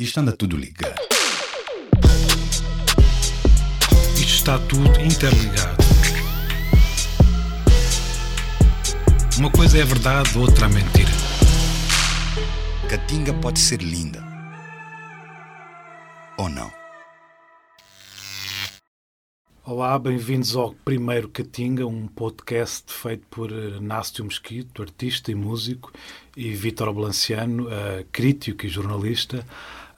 Isto anda tudo ligado. Isto está tudo interligado. Uma coisa é verdade, outra é mentira. Catinga pode ser linda. Ou não? Olá, bem-vindos ao primeiro Catinga, um podcast feito por eh, Nácio Mosquito, artista e músico, e Vítor Blanciano, uh, crítico e jornalista.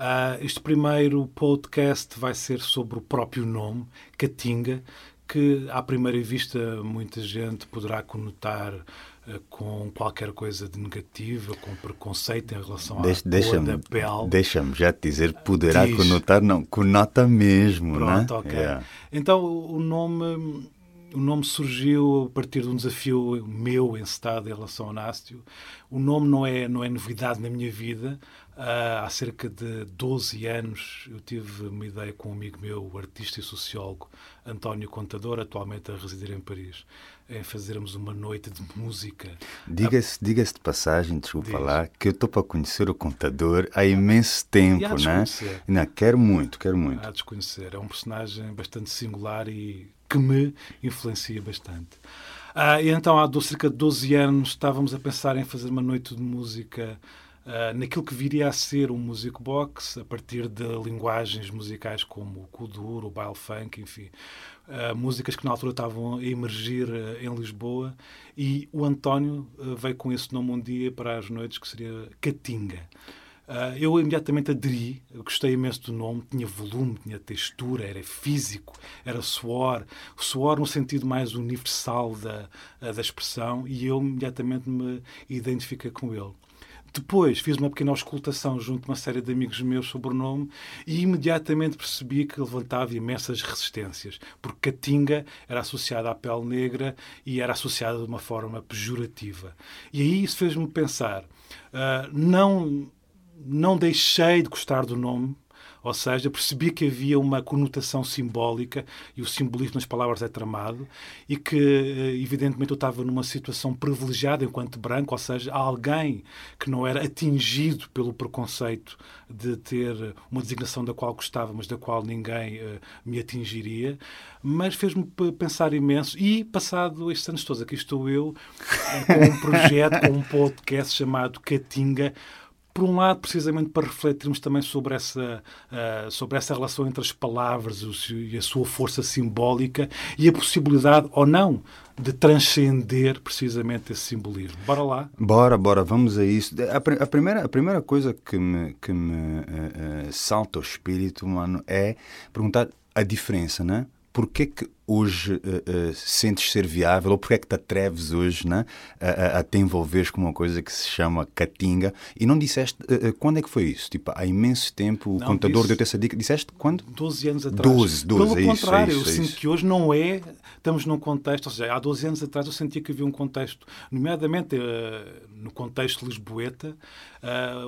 Uh, este primeiro podcast vai ser sobre o próprio nome, Catinga, que à primeira vista muita gente poderá conotar uh, com qualquer coisa de negativa, com preconceito em relação à deixa da pele. Deixa-me já te dizer, poderá Diz. conotar, não, conota mesmo, Pronto, né? ok. É. Então o nome, o nome surgiu a partir de um desafio meu encetado em relação ao Nástio. O nome não é, não é novidade na minha vida. Há cerca de 12 anos eu tive uma ideia com um amigo meu, o artista e sociólogo António Contador, atualmente a residir em Paris, em fazermos uma noite de música. Diga-se diga de passagem, desculpa Diz. lá, que eu estou para conhecer o contador há imenso tempo, há de né? Não, quero muito, quero muito. a desconhecer. É um personagem bastante singular e que me influencia bastante. Ah, e então, há cerca de 12 anos, estávamos a pensar em fazer uma noite de música ah, naquilo que viria a ser um music box, a partir de linguagens musicais como o kuduro, o baile funk, enfim. Ah, músicas que na altura estavam a emergir ah, em Lisboa e o António veio com esse nome um dia para as noites que seria Catinga. Eu imediatamente aderi, gostei imenso do nome, tinha volume, tinha textura, era físico, era suor, suor no sentido mais universal da, da expressão e eu imediatamente me identifiquei com ele. Depois fiz uma pequena auscultação junto a uma série de amigos meus sobre o nome e imediatamente percebi que levantava imensas resistências, porque Catinga era associada à pele negra e era associada de uma forma pejorativa. E aí isso fez-me pensar, ah, não não deixei de gostar do nome, ou seja, percebi que havia uma conotação simbólica e o simbolismo nas palavras é tramado e que, eh, evidentemente, eu estava numa situação privilegiada enquanto branco, ou seja, alguém que não era atingido pelo preconceito de ter uma designação da qual gostava, mas da qual ninguém eh, me atingiria. Mas fez-me pensar imenso e, passado estes anos todos, aqui estou eu com um projeto, com um podcast chamado Catinga, por um lado, precisamente para refletirmos também sobre essa, ah, sobre essa relação entre as palavras e a sua força simbólica e a possibilidade, ou não, de transcender precisamente esse simbolismo. Bora lá. Bora, bora, vamos a isso. A, a primeira, a primeira coisa que me, que me eh, eh, salta ao espírito, mano, é perguntar a diferença, né? Porquê que hoje eh, eh, sentes ser viável ou porquê que te atreves hoje né, a, a- te envolveres com uma coisa que se chama catinga? E não disseste eh, quando é que foi isso? Tipo, há imenso tempo o Não, contador deu-te essa dica. Disseste quando? 12 anos atrás. 12, 12, Pelo é isso, é contrário, isso, é eu sinto isso. que hoje não é. Estamos num contexto, ou seja, há 12 anos atrás eu sentia que havia um contexto, nomeadamente no contexto lisboeta,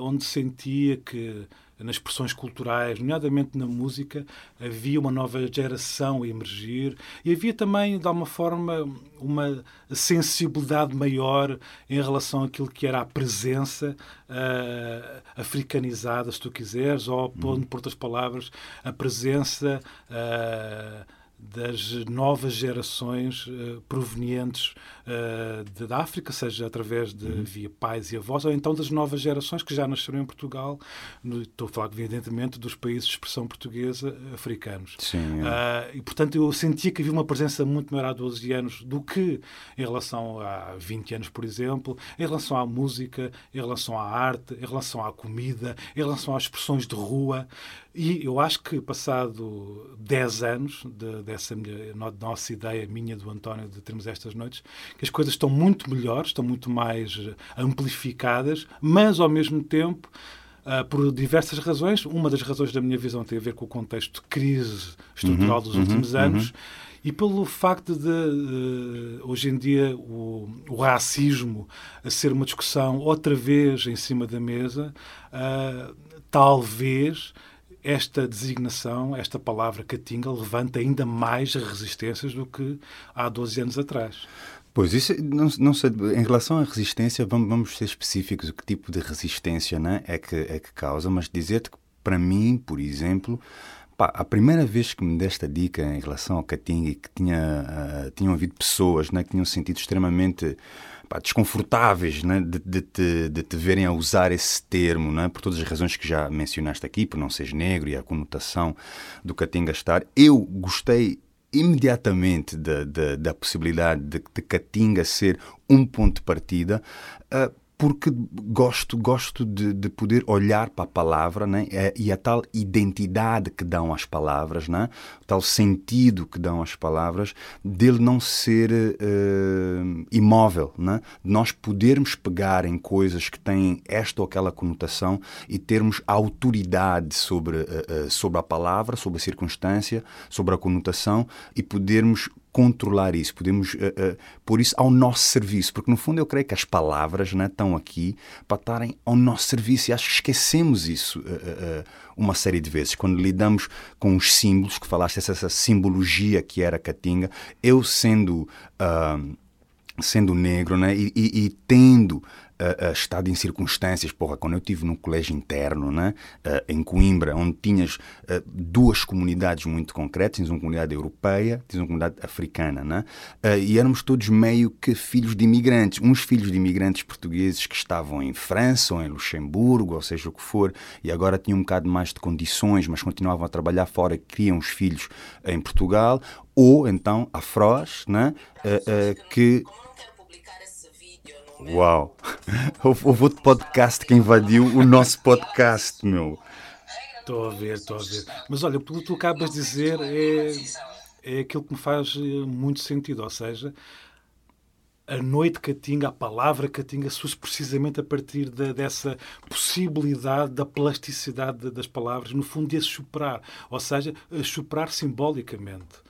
onde sentia que nas expressões culturais, nomeadamente na música, havia uma nova geração a emergir e havia também, de alguma forma, uma sensibilidade maior em relação àquilo que era a presença eh, africanizada, se tu quiseres, ou, pondo por outras palavras, a presença eh, das novas gerações eh, provenientes eh, de- da África, seja através de via pais e avós, ou então das novas gerações que já nasceram em Portugal, no- estou a falar evidentemente dos países de expressão portuguesa eh, africanos. Sim, é. Ah, e, portanto, eu sentia que havia uma presença muito maior há 12 anos do que em relação a 20 anos, por exemplo, em relação à música, em relação à arte, em relação à comida, em relação às expressões de rua. E eu acho que, passado 10 anos de- dessa minha- no- nossa ideia, minha do António, de termos estas noites, que as coisas estão muito melhores, estão muito mais eh, amplificadas, mas, ao mesmo tempo, ah, por diversas razões. Uma das razões da minha visão tem a ver com o contexto de crise estrutural dos últimos anos e pelo facto de, eh, hoje em dia, o, o racismo a ser uma discussão outra vez em cima da mesa, ah, talvez esta designação, esta palavra catinga, levanta ainda mais resistências do que há 12 anos atrás. Pois, isso, não, não sei, em relação à resistência, vamos, vamos ser específicos, o que tipo de resistência né, é, que, é que causa, mas dizer-te que para mim, por exemplo, pá, a primeira vez que me deste a dica em relação ao Catinga e que tinha, uh, tinham havido pessoas né, que tinham sentido extremamente pá, desconfortáveis né, de, de, de, de, te verem a usar esse termo, né, por todas as razões que já mencionaste aqui, por não seres negro e a conotação do Catinga estar. Eu gostei imediatamente da, da, da possibilidade de, de Catinga ser um ponto de partida, uh, porque gosto gosto de, de, poder olhar para a palavra né? e a tal identidade que dão as palavras, né? o tal sentido que dão as palavras, dele não ser uh, imóvel. Né? Nós podermos pegar em coisas que têm esta ou aquela conotação e termos autoridade sobre, uh, uh, sobre a palavra, sobre a circunstância, sobre a conotação e podermos controlar isso, podemos uh, uh, pôr isso ao nosso serviço, porque no fundo eu creio que as palavras né, estão aqui para estarem ao nosso serviço e acho que esquecemos isso uh, uma série de vezes. Quando lidamos com os símbolos, que falaste, essa, essa simbologia que era Catinga, eu sendo. sendo negro né, e, e, e tendo uh, estado em circunstâncias, porra, quando eu estive num colégio interno, né, uh, em Coimbra, onde tinhas uh, duas comunidades muito concretas, tinhas uma comunidade europeia, tinhas uma comunidade africana, né, e éramos todos meio que filhos de imigrantes, uns filhos de imigrantes portugueses que estavam em França ou em Luxemburgo, ou seja o que for, e agora tinham um bocado mais de condições, mas continuavam a trabalhar fora criam os filhos em Portugal, ou então afros, né, que Uau! Houve outro podcast que invadiu o nosso podcast, meu. Estou a ver, estou a ver. Mas olha, o que tu acabas de dizer é, é aquilo que me faz eh, muito sentido. Ou seja, a noite catinga, a palavra catinga, surge precisamente a partir de, dessa possibilidade da plasticidade das palavras, no fundo, de as superar. Ou seja, superar simbolicamente.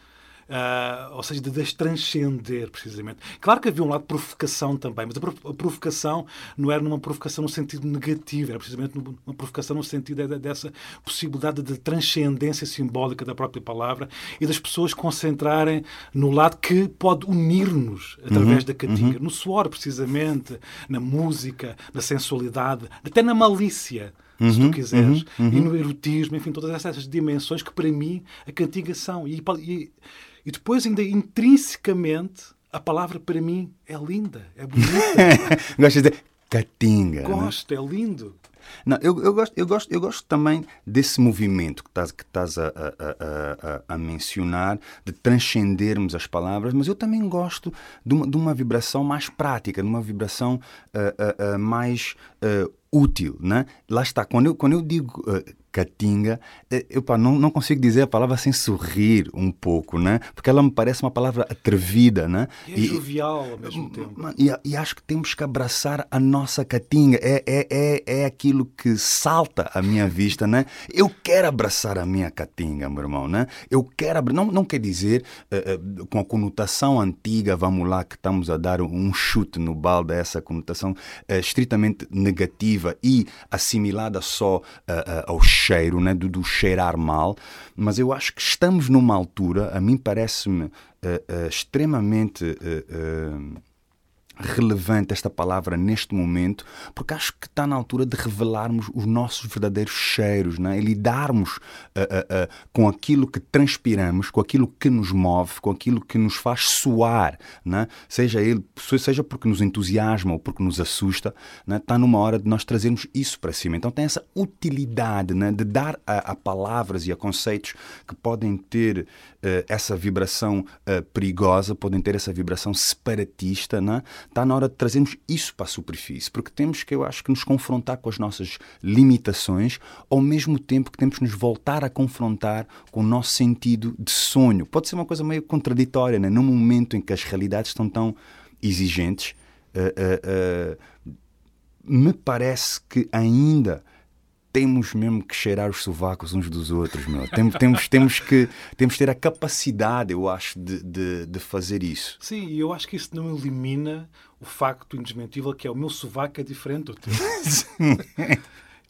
Uh, ou seja, de, de transcender, precisamente. Claro que havia um lado de provocação também, mas a, provocação não era numa provocação no sentido negativo, era precisamente uma provocação no sentido de, dessa possibilidade de transcendência simbólica da própria palavra e das pessoas concentrarem no lado que pode unir-nos através uhum, da catinga, uhum. no suor, precisamente, na música, na sensualidade, até na malícia. Uhum, se tu uhum, quiseres, uhum, e no erotismo, enfim, todas essas dimensões que para mim a cantiga são. E, e, e depois, ainda intrinsecamente, a palavra para mim é linda, é bonita. Gostas de catinga? É? Gosto, né? é lindo. Não, eu, eu, gosto, eu, gosto, eu gosto também desse movimento que estás, que estás a, a, a, a, mencionar, de transcendermos as palavras, mas eu também gosto de uma, de uma vibração mais prática, de uma vibração uh, uh, uh, mais útil. Né? Lá está, quando eu, quando eu digo Catinga, eh, eu pá, não, não consigo dizer a palavra sem sorrir um pouco, né? Porque ela me parece uma palavra atrevida, né? E, é e jovial ao mesmo tempo. E, e, acho que temos que abraçar a nossa Catinga. É, é, é, é aquilo que salta à minha vista, né? Eu quero abraçar a minha Catinga, meu irmão, né? Eu quero não Não quer dizer, uh, uh, com a conotação antiga, vamos lá, que estamos a dar um chute no balde a essa conotação uh, estritamente negativa e assimilada só ao cheiro, né, do, do cheirar mal, mas eu acho que estamos numa altura, a mim parece-me uh, uh, extremamente uh, relevante esta palavra neste momento, porque acho que está na altura de revelarmos os nossos verdadeiros cheiros né? e lidarmos uh, uh, uh, com aquilo que transpiramos, com aquilo que nos move, com aquilo que nos faz suar, né? seja ele, seja porque nos entusiasma ou porque nos assusta, né? está numa hora de nós trazermos isso para cima. Então tem essa utilidade né? de dar a, a, palavras e a conceitos que podem ter essa vibração perigosa, podem ter essa vibração separatista, né? Está na hora de trazermos isso para a superfície, porque temos que, eu acho, que nos confrontar com as nossas limitações, ao mesmo tempo que temos que nos voltar a confrontar com o nosso sentido de sonho. Pode ser uma coisa meio contraditória, né? num momento em que as realidades estão tão exigentes. Uh, uh, uh, me parece que ainda temos mesmo que cheirar os sovacos uns dos outros, meu. Temos, temos, temos, que, temos que ter a capacidade, eu acho, de, de, de fazer isso. Sim, e eu acho que isso não elimina o facto indesmentível que é o meu sovaco é diferente do teu.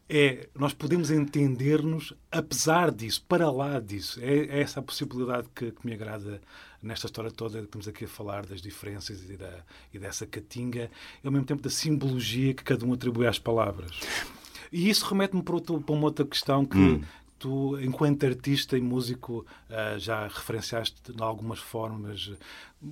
é, nós podemos entender-nos apesar disso, para lá disso. É, é essa a possibilidade que, que, me agrada nesta história toda. Estamos aqui a falar das diferenças e, da, e dessa catinga, e ao mesmo tempo da simbologia que cada um atribui às palavras. E isso remete-me para, para uma outra questão que, hum tu, enquanto artista e músico, uh, já referenciaste de algumas formas.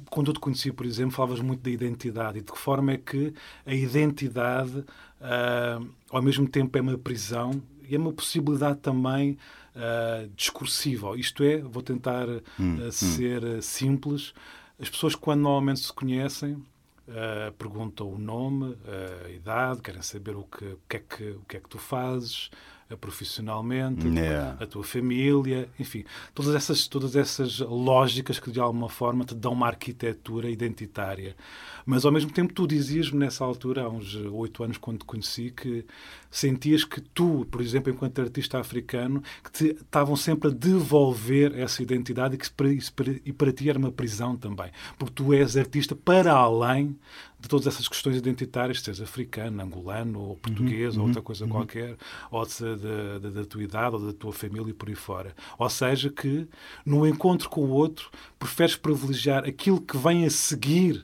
Quando eu te conheci, por exemplo, falavas muito da identidade e de que forma é que a identidade, uh, ao mesmo tempo, é uma prisão e é uma possibilidade também uh, discursiva. Isto é, vou tentar hum, hum. ser hum. simples. As pessoas, quando normalmente se conhecem, Uh, perguntam o nome, a idade, querem saber o que, o que, é, que, o que é que tu fazes, profissionalmente, yeah. a tua família, enfim, todas essas, todas essas lógicas que de alguma forma te dão uma arquitetura identitária. Mas ao mesmo tempo tu dizias-me nessa altura, há uns oito anos quando te conheci, que sentias que tu, por exemplo, enquanto artista africano, que te estavam sempre a devolver essa identidade e que para, e para ti era uma prisão também. Porque tu és artista para além de todas essas questões identitárias, seja africano, angolano, ou português, uhum, ou outra uhum, coisa uhum. qualquer, ou da tua idade, ou da tua família e por aí fora. Ou seja, que no encontro com o outro, preferes privilegiar aquilo que vem a seguir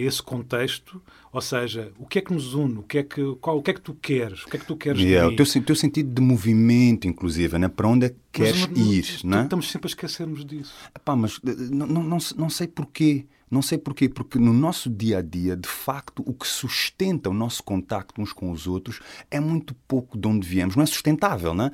esse contexto, ou seja, o que é que nos une, o que é que, qual, o que, é que tu queres, o que é que tu queres yeah, o teu, teu sentido de movimento, inclusive, né? para onde é que queres mas, ir. Mas, né? Estamos sempre a esquecermos disso. Epá, mas eh, não, não, não, não sei porquê. Não sei porquê, porque no nosso dia a dia, de facto, o que sustenta o nosso contacto uns com os outros é muito pouco de onde viemos. Não é sustentável, né?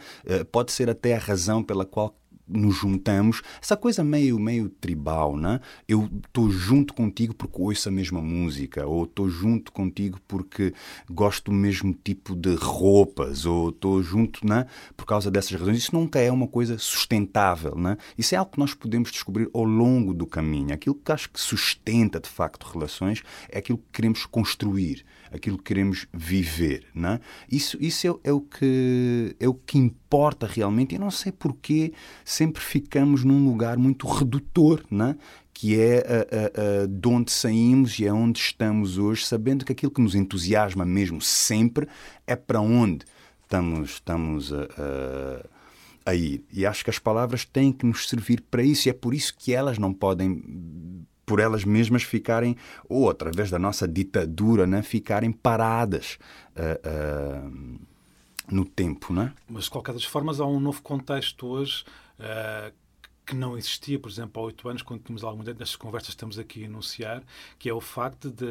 Pode ser até a razão pela qual nos juntamos, essa coisa meio, meio tribal, né? Eu estou junto contigo porque ouço a mesma música, ou estou junto contigo porque gosto do mesmo tipo de roupas, ou estou junto, né? Por causa dessas razões. Isso nunca é uma coisa sustentável, né? Isso é algo que nós podemos descobrir ao longo do caminho. Aquilo que acho que sustenta, de facto, relações é aquilo que queremos construir aquilo que queremos viver. Não Isso, isso é, é, o que, é o que importa realmente. E não sei porquê sempre ficamos num lugar muito redutor, não que é a, a, a, de onde saímos e é onde estamos hoje, sabendo que aquilo que nos entusiasma mesmo sempre é para onde estamos, estamos a, a, a ir. E acho que as palavras têm que nos servir para isso, e é por isso que elas não podem por elas mesmas ficarem, ou através da nossa ditadura, né, ficarem paradas uh, uh, no tempo. Né? Mas, de qualquer das formas, há um novo contexto hoje uh, que não existia, por exemplo, há oito anos, quando tínhamos alguma destas conversas que estamos aqui a enunciar, que é o facto de,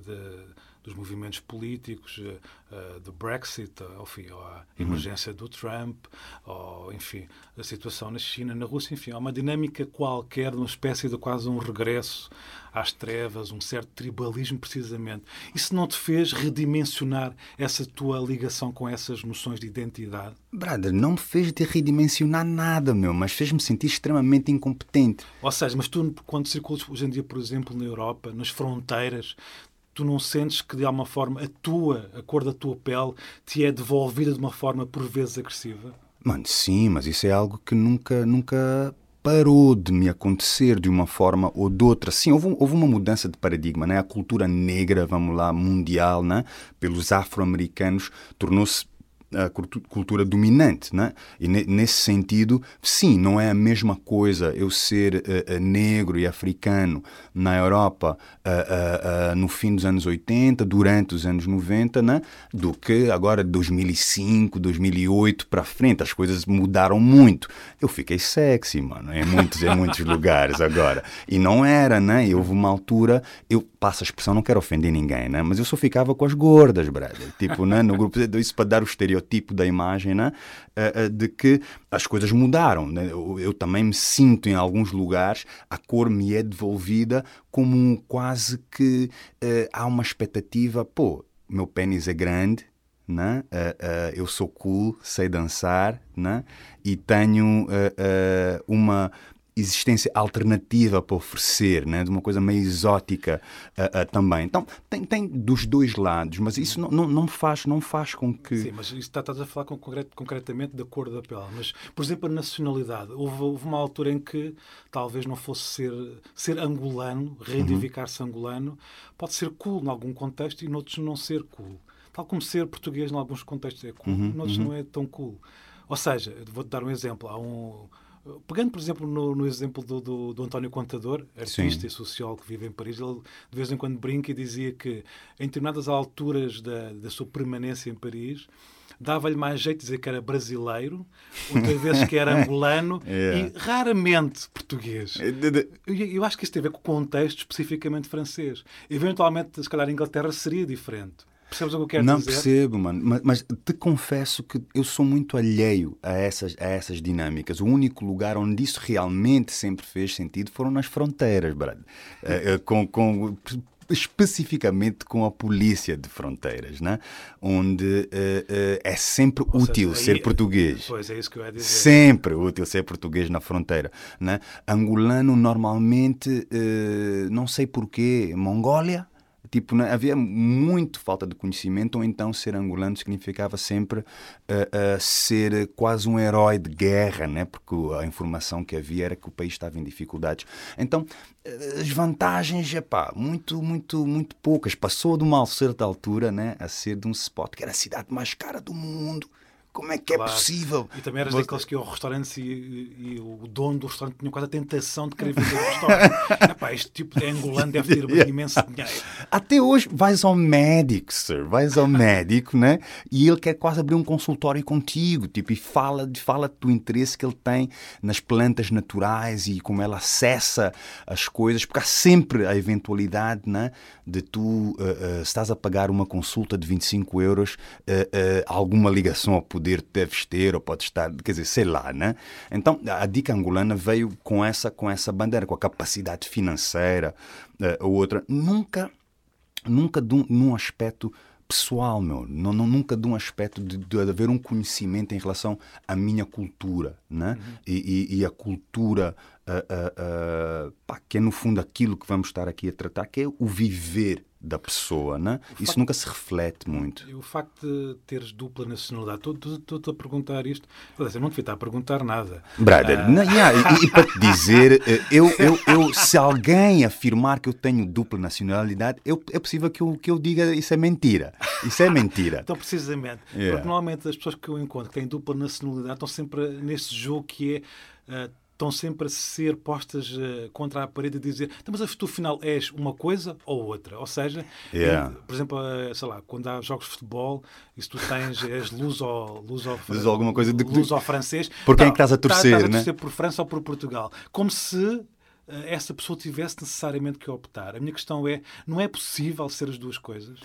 de dos movimentos políticos, uh, do Brexit, enfim, ou a emergência uhum. do Trump, ou, enfim, a situação na China, na Rússia, enfim, há uma dinâmica qualquer, uma espécie de quase um regresso às trevas, um certo tribalismo, precisamente. Isso não te fez redimensionar essa tua ligação com essas noções de identidade? Brother, não me fez de redimensionar nada, meu, mas fez-me sentir extremamente incompetente. Ou seja, mas tu, quando circulas hoje em dia, por exemplo, na Europa, nas fronteiras, tu não sentes que de alguma forma a tua, a cor da tua pele, te é devolvida de uma forma por vezes agressiva? Mano, sim, mas isso é algo que nunca, nunca parou de me acontecer de uma forma ou de outra. Sim, houve, houve uma mudança de paradigma, né? A cultura negra, vamos lá, mundial, né? Pelos afro-americanos, tornou-se a cultura dominante, né? E nesse sentido, sim, não é a mesma coisa eu ser uh, negro e africano na Europa uh, uh, no fim dos anos 80, durante os anos 90, né? Do que agora de 2005, 2008 para frente. As coisas mudaram muito. Eu fiquei sexy, mano, em muitos, em muitos lugares agora. E não era, né? E houve uma altura, eu passo a expressão, não quero ofender ninguém, né? Mas eu só ficava com as gordas, brother. Tipo, né? No grupo, isso para dar o estereótipo tipo da imagem, né? Uh, uh, de que as coisas mudaram. Né? Eu, também me sinto em alguns lugares, a cor me é devolvida como quase que uh, há uma expectativa, pô, meu pênis é grande, né? eu sou cool, sei dançar né? e tenho uma existência alternativa para oferecer, né? de uma coisa meio exótica uh, uh, também. Então, tem, tem dos dois lados, mas isso não, não, não, faz, não faz com que... Sim, mas isso está, estás a falar com, concretamente da cor da pele. Mas, por exemplo, a nacionalidade. Houve, houve uma altura em que talvez não fosse ser, ser angolano, reivindicar-se uhum. angolano, pode ser cool em algum contexto e noutros não ser cool. Tal como ser português em alguns contextos é cool, uhum, noutros uhum. não é tão cool. Ou seja, vou-te dar um exemplo. Há um Pegando, por exemplo, no, no exemplo do, do, do, António Contador, artista Sim. e sociólogo que vive em Paris, ele de vez em quando brinca e dizia que em determinadas alturas da, da sua permanência em Paris, dava-lhe mais jeito de dizer que era brasileiro, outras vezes que era angolano Yeah. e raramente português. De- Eu, eu acho que isso tem a ver com o contexto especificamente francês. Eventualmente, se calhar, a Inglaterra seria diferente. Percebes o que eu quero Não dizer? percebo, mano. Mas, mas te confesso que eu sou muito alheio a essas, a essas dinâmicas. O único lugar onde isso realmente sempre fez sentido foram nas fronteiras, Brad. Eh, eh, com, com, especificamente com a polícia de fronteiras, né? onde eh, eh, é sempre Ou seja, útil aí- ser português. Pois é isso que eu ia dizer. Sempre útil ser português na fronteira. Né? Angolano, normalmente, eh, não sei porquê, Mongólia. Tipo, né, havia muito falta de conhecimento, ou então ser angolano significava sempre eh, eh, ser quase um herói de guerra, né? porque a informação que havia era que o país estava em dificuldades. Então, eh, as vantagens, epá, muito, muito, muito poucas. Passou de uma certa altura né, a ser de um spot que era a cidade mais cara do mundo. Como é que Claro. é possível? E também eras Você- daqueles que iam ao restaurante e, e- o dono do restaurante tinha quase a tentação de querer vender o restaurante. Epá, este tipo de angolano deve ter imenso dinheiro. Até hoje vais ao médico, sir. Vais ao médico, né? E ele quer quase abrir um consultório contigo, tipo, e fala, fala do interesse que ele tem nas plantas naturais e como ela acessa as coisas, porque há sempre a eventualidade, né? De tu, eh, eh, estás a pagar uma consulta de 25 euros, eh, alguma ligação ao poder deves ter, ou pode estar, quer dizer, sei lá, né? Então, a dica angolana veio com essa, com essa bandeira, com a capacidade financeira, eh, ou outra. Nunca nunca um, num aspecto pessoal, meu. Não, não- nunca de um aspecto de, de haver um conhecimento em relação à minha cultura, né? E, e- e a cultura, ah, ah, ah, pá, que é no fundo aquilo que vamos estar aqui a tratar, que é o viver da pessoa, né? Isso nunca se reflete muito. E o facto de teres dupla nacionalidade, estou-te a perguntar isto. Aliás, eu não devia estar a perguntar nada. Brother, Ah, não, yeah, e, e para te dizer, eh, eu, eu, eu, se alguém afirmar que eu tenho dupla nacionalidade, eu, é possível que eu, que eu diga isso é mentira. Isso é mentira. Então, precisamente. Yeah. Porque normalmente as pessoas que eu encontro que têm dupla nacionalidade estão sempre nesse jogo que é. ah, estão sempre a ser postas ah, contra a parede e dizer "Então, mas tu afinal és uma coisa ou outra. Ou seja, Yeah. em- por exemplo, ah, sei lá, quando há jogos de futebol e se tu tens, és luz ou, luz ou, Luz alguma coisa de- luz ou francês, Por quem é não, que estás a torcer, estás a né? torcer por França ou por Portugal. Como se ah, essa pessoa tivesse necessariamente que optar. A minha questão é, não é possível ser as duas coisas?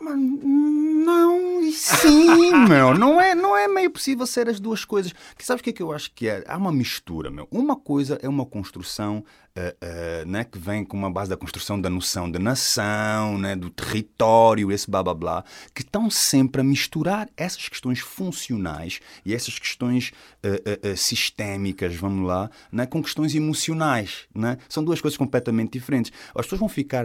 Mas não, sim, meu. Não é, não é meio possível ser as duas coisas. Que sabes o que é que eu acho que é? Há uma mistura, meu. Uma coisa é uma construção eh, né, que vem com uma base da construção da noção de nação, né, do território, esse blá blá blá, que estão sempre a misturar essas questões funcionais e essas questões eh, sistémicas, vamos lá, né, com questões emocionais. Né? São duas coisas completamente diferentes. As pessoas vão ficar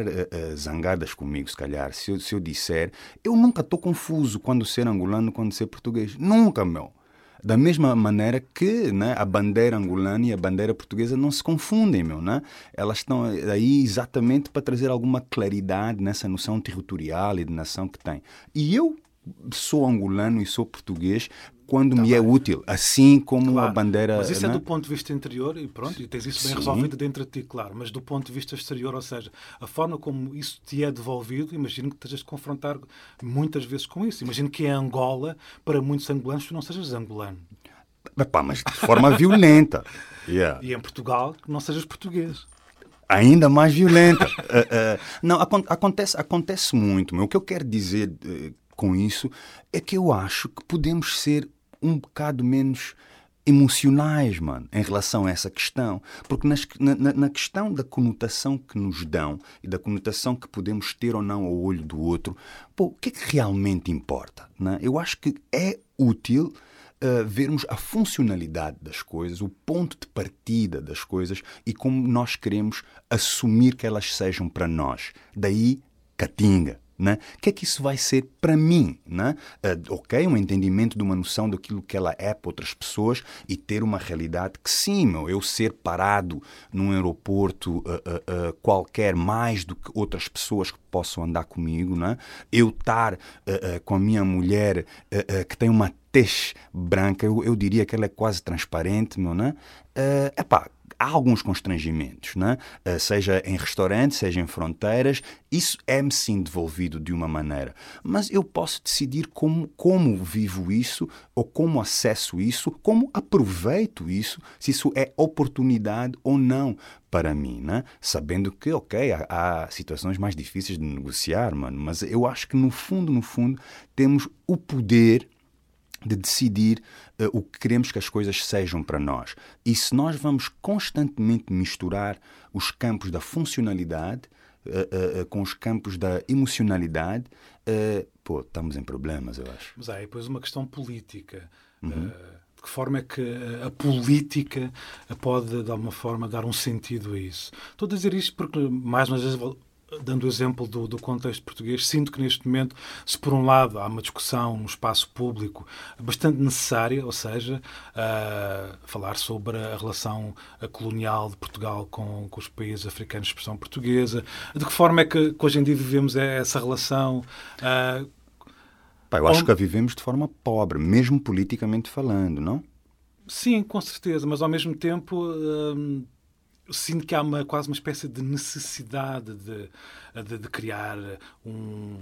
zangadas comigo, se calhar, se eu, se eu disser. Eu nunca estou confuso quando ser angolano, quando ser português. Nunca, meu. Da mesma maneira que né, a bandeira angolana e a bandeira portuguesa não se confundem, meu, né? Elas estão aí exatamente para trazer alguma claridade nessa noção territorial e de nação que tem. E eu sou angolano e sou português quando me é útil, assim como a Claro, bandeira. Mas isso é né? do ponto de vista interior e pronto, e tens isso bem Sim. resolvido dentro de ti, claro. Mas do ponto de vista exterior, ou seja, a forma como isso te é devolvido, imagino que estejas de confrontar muitas vezes com isso. Imagino que em Angola, para muitos angolanos, tu não sejas angolano. Epá, mas de forma violenta. Yeah. E em Portugal, não sejas português. ainda mais violenta. Eh, eh, não, acon- acontece, acontece muito. meu. O que eu quero dizer eh, com isso é que eu acho que podemos ser um bocado menos emocionais, mano, em relação a essa questão. Porque nas- na, na- questão da conotação que nos dão e da conotação que podemos ter ou não ao olho do outro, pô, o que é que realmente importa? Né? Eu acho que é útil uh, vermos a funcionalidade das coisas, o ponto de partida das coisas e como nós queremos assumir que elas sejam para nós. Daí, Catinga. Né? O que é que isso vai ser para mim? Né? Uh, ok, um entendimento de uma noção daquilo que ela é para outras pessoas e ter uma realidade que sim, meu, eu ser parado num aeroporto uh, uh, qualquer mais do que outras pessoas que possam andar comigo, não é? eu estar uh, uh, com a minha mulher uh, que tem uma tez branca, eu, eu, diria que ela é quase transparente, meu, né? Uh, epá, há alguns constrangimentos, né? Uh, seja em restaurantes, seja em fronteiras, isso é-me sim devolvido de uma maneira. Mas eu posso decidir como, como vivo isso, ou como acesso isso, como aproveito isso, se isso é oportunidade ou não para mim, né? Sabendo que, ok, há, há, situações mais difíceis de negociar, mano, mas eu acho que no fundo, no fundo, temos o poder de decidir uh, o que queremos que as coisas sejam para nós. E se nós vamos constantemente misturar os campos da funcionalidade uh, uh, com os campos da emocionalidade, pô, estamos em problemas, eu acho. Mas há depois uma questão política. Uhum. De que forma é que a política pode, de alguma forma, dar um sentido a isso? Estou a dizer isto porque, mais uma vez, dando o exemplo do, do, contexto português, sinto que neste momento, se por um lado há uma discussão no espaço público bastante necessária, ou seja, uh, falar sobre a relação colonial de Portugal com, com, os países africanos de expressão portuguesa, de que forma é que, que hoje em dia vivemos essa relação? Uh, Pá, eu acho que a vivemos de forma pobre, mesmo politicamente falando, não? Sim, com certeza, mas ao mesmo tempo. Uh, sinto que há uma, quase uma espécie de necessidade de, de, de criar um,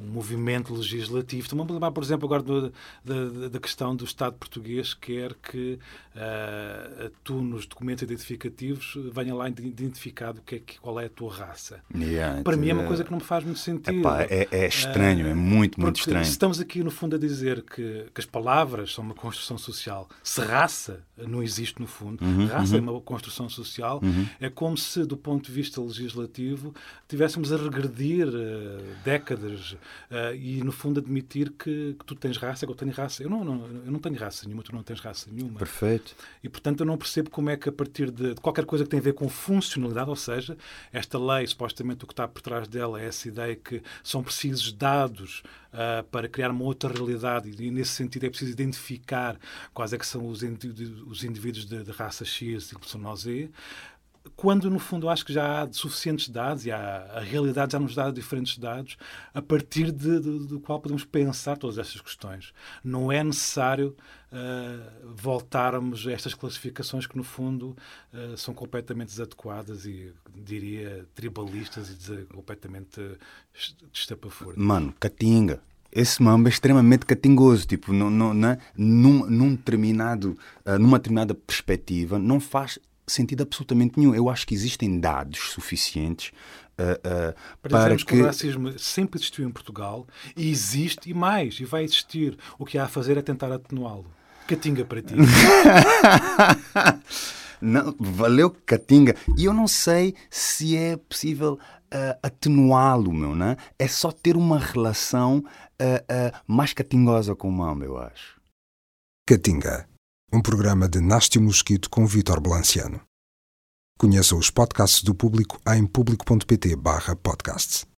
um movimento legislativo. Estou-me a lembrar, por exemplo, agora do, da, da, questão do Estado português quer que uh, tu, nos documentos identificativos, venha lá identificado que é, qual é a tua raça. Yeah, Para mim é uma coisa que não me faz muito sentido. Epá, é, é, estranho, uh, é muito, muito estranho. Se estamos aqui, no fundo, a dizer que, que, as palavras são uma construção social, se raça não existe no fundo, uhum, raça uhum. é uma construção social, uhum. é como se, do ponto de vista legislativo, tivéssemos a regredir uh, décadas uh, e, no fundo, admitir que, que, tu tens raça, que eu tenho raça. Eu não, não, eu não tenho raça nenhuma, tu não tens raça nenhuma. Perfeito. E, portanto, eu não percebo como é que, a partir de, de qualquer coisa que tem a ver com funcionalidade, ou seja, esta lei, supostamente, o que está por trás dela é essa ideia que são precisos dados uh, para criar uma outra realidade e, nesse sentido, é preciso identificar quais é que são os, indivíduos, os indivíduos de, de raça X e Y Z quando no fundo acho que já há suficientes dados e há, a realidade já nos dá diferentes dados a partir de, de, do qual podemos pensar todas estas questões. Não é necessário uh, voltarmos a estas classificações que no fundo uh, são completamente desadequadas e diria tribalistas e completamente destapafúrdias. Mano, Catinga, esse mambo é extremamente catingoso, tipo, não, não, não, é? num, num determinado, numa determinada perspectiva, não faz sentido absolutamente nenhum. Eu acho que existem dados suficientes uh, uh, para, para que... que o racismo sempre existiu em Portugal e existe e mais, e vai existir. O que há a fazer é tentar atenuá-lo. Catinga para ti. não, valeu Catinga. E eu não sei se é possível uh, atenuá-lo, meu, né? É só ter uma relação uh, mais catingosa com o mambo, eu acho. Catinga um programa de Nástio Mosquito com Vítor Blanciano. Conheça os podcasts do Público em público.pt/podcasts.